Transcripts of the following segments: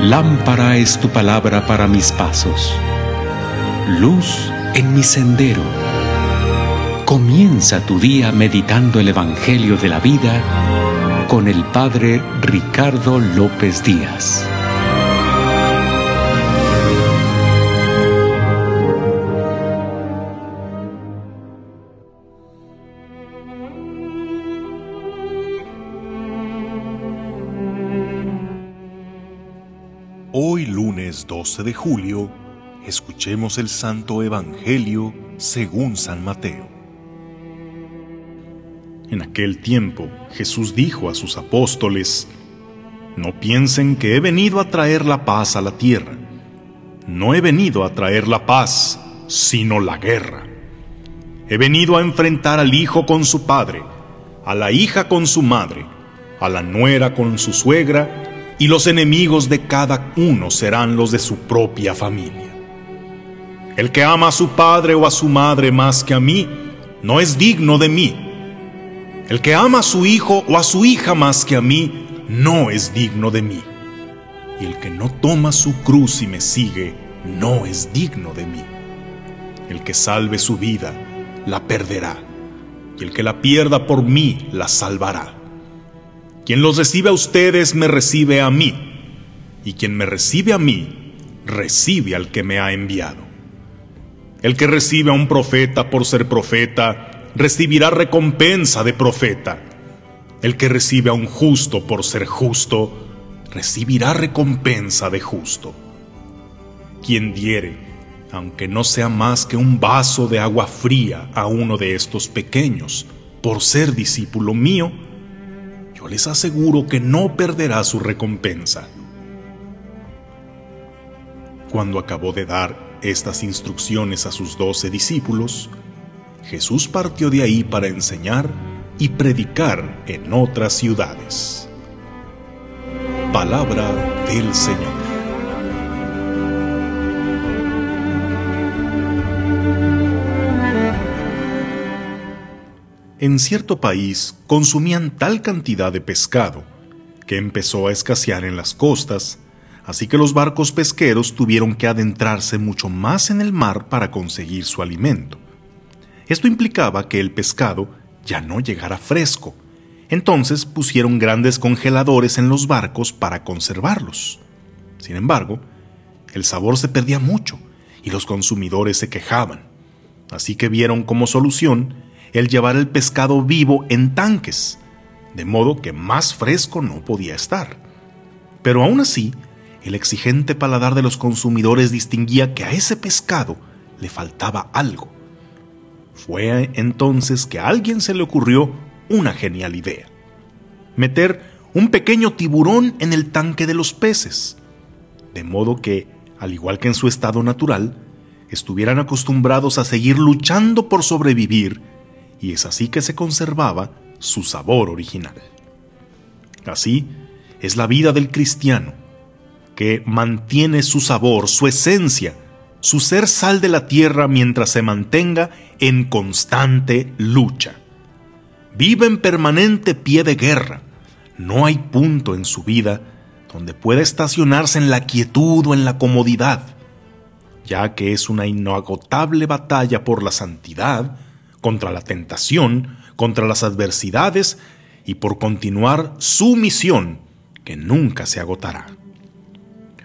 Lámpara es tu palabra para mis pasos, luz en mi sendero. Comienza tu día meditando el Evangelio de la vida con el Padre Ricardo López Díaz. Hoy lunes 12 de julio, escuchemos el Santo Evangelio según San Mateo. En aquel tiempo Jesús dijo a sus apóstoles, No piensen que he venido a traer la paz a la tierra. No he venido a traer la paz, sino la guerra. He venido a enfrentar al hijo con su padre, a la hija con su madre, a la nuera con su suegra, y los enemigos de cada uno serán los de su propia familia. El que ama a su padre o a su madre más que a mí, no es digno de mí. El que ama a su hijo o a su hija más que a mí, no es digno de mí. Y el que no toma su cruz y me sigue, no es digno de mí. El que salve su vida, la perderá. Y el que la pierda por mí, la salvará. Quien los recibe a ustedes me recibe a mí, y quien me recibe a mí, recibe al que me ha enviado. El que recibe a un profeta por ser profeta, recibirá recompensa de profeta. El que recibe a un justo por ser justo, recibirá recompensa de justo. Quien diere, aunque no sea más que un vaso de agua fría a uno de estos pequeños, por ser discípulo mío, les aseguro que no perderá su recompensa. Cuando acabó de dar estas instrucciones a sus doce discípulos, Jesús partió de ahí para enseñar y predicar en otras ciudades. Palabra del Señor. En cierto país consumían tal cantidad de pescado que empezó a escasear en las costas, así que los barcos pesqueros tuvieron que adentrarse mucho más en el mar para conseguir su alimento. Esto implicaba que el pescado ya no llegara fresco, entonces pusieron grandes congeladores en los barcos para conservarlos. Sin embargo, el sabor se perdía mucho y los consumidores se quejaban, así que vieron como solución el llevar el pescado vivo en tanques, de modo que más fresco no podía estar. Pero aún así, el exigente paladar de los consumidores distinguía que a ese pescado le faltaba algo. Fue entonces que a alguien se le ocurrió una genial idea. Meter un pequeño tiburón en el tanque de los peces, de modo que, al igual que en su estado natural, estuvieran acostumbrados a seguir luchando por sobrevivir y es así que se conservaba su sabor original. Así es la vida del cristiano, que mantiene su sabor, su esencia, su ser sal de la tierra mientras se mantenga en constante lucha. Vive en permanente pie de guerra. No hay punto en su vida donde pueda estacionarse en la quietud o en la comodidad, ya que es una inagotable batalla por la santidad, contra la tentación, contra las adversidades y por continuar su misión que nunca se agotará.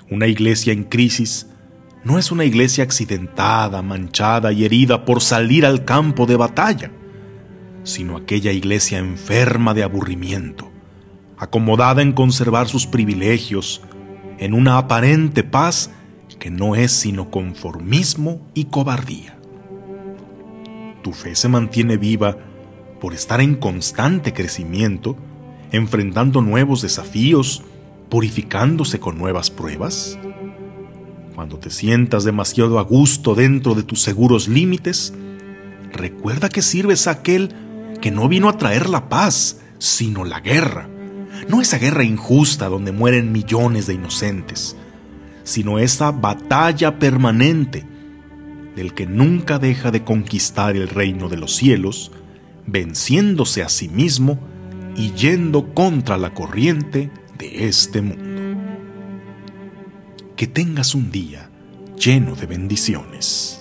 Una iglesia en crisis no es una iglesia accidentada, manchada y herida por salir al campo de batalla, sino aquella iglesia enferma de aburrimiento, acomodada en conservar sus privilegios, en una aparente paz que no es sino conformismo y cobardía tu fe se mantiene viva por estar en constante crecimiento enfrentando nuevos desafíos, purificándose con nuevas pruebas? Cuando te sientas demasiado a gusto dentro de tus seguros límites, recuerda que sirves a aquel que no vino a traer la paz, sino la guerra. No esa guerra injusta donde mueren millones de inocentes, sino esa batalla permanente del que nunca deja de conquistar el reino de los cielos, venciéndose a sí mismo y yendo contra la corriente de este mundo. Que tengas un día lleno de bendiciones.